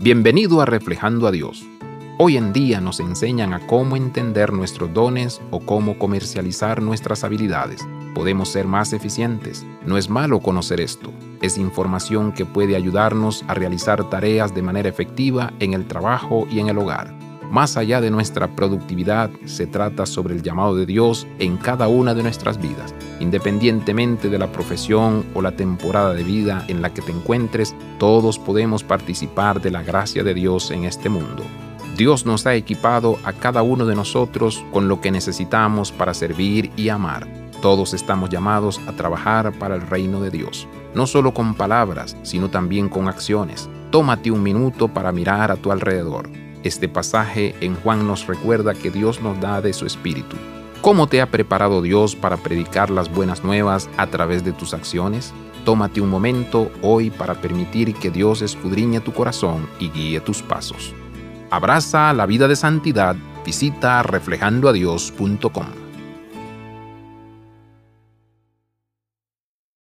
Bienvenido a Reflejando a Dios. Hoy en día nos enseñan a cómo entender nuestros dones o cómo comercializar nuestras habilidades. Podemos ser más eficientes. No es malo conocer esto. Es información que puede ayudarnos a realizar tareas de manera efectiva en el trabajo y en el hogar. Más allá de nuestra productividad, se trata sobre el llamado de Dios en cada una de nuestras vidas. Independientemente de la profesión o la temporada de vida en la que te encuentres, todos podemos participar de la gracia de Dios en este mundo. Dios nos ha equipado a cada uno de nosotros con lo que necesitamos para servir y amar. Todos estamos llamados a trabajar para el reino de Dios, no solo con palabras, sino también con acciones. Tómate un minuto para mirar a tu alrededor. Este pasaje en Juan nos recuerda que Dios nos da de su Espíritu. ¿Cómo te ha preparado Dios para predicar las buenas nuevas a través de tus acciones? Tómate un momento hoy para permitir que Dios escudriñe tu corazón y guíe tus pasos. Abraza la vida de santidad. Visita reflejandoadios.com.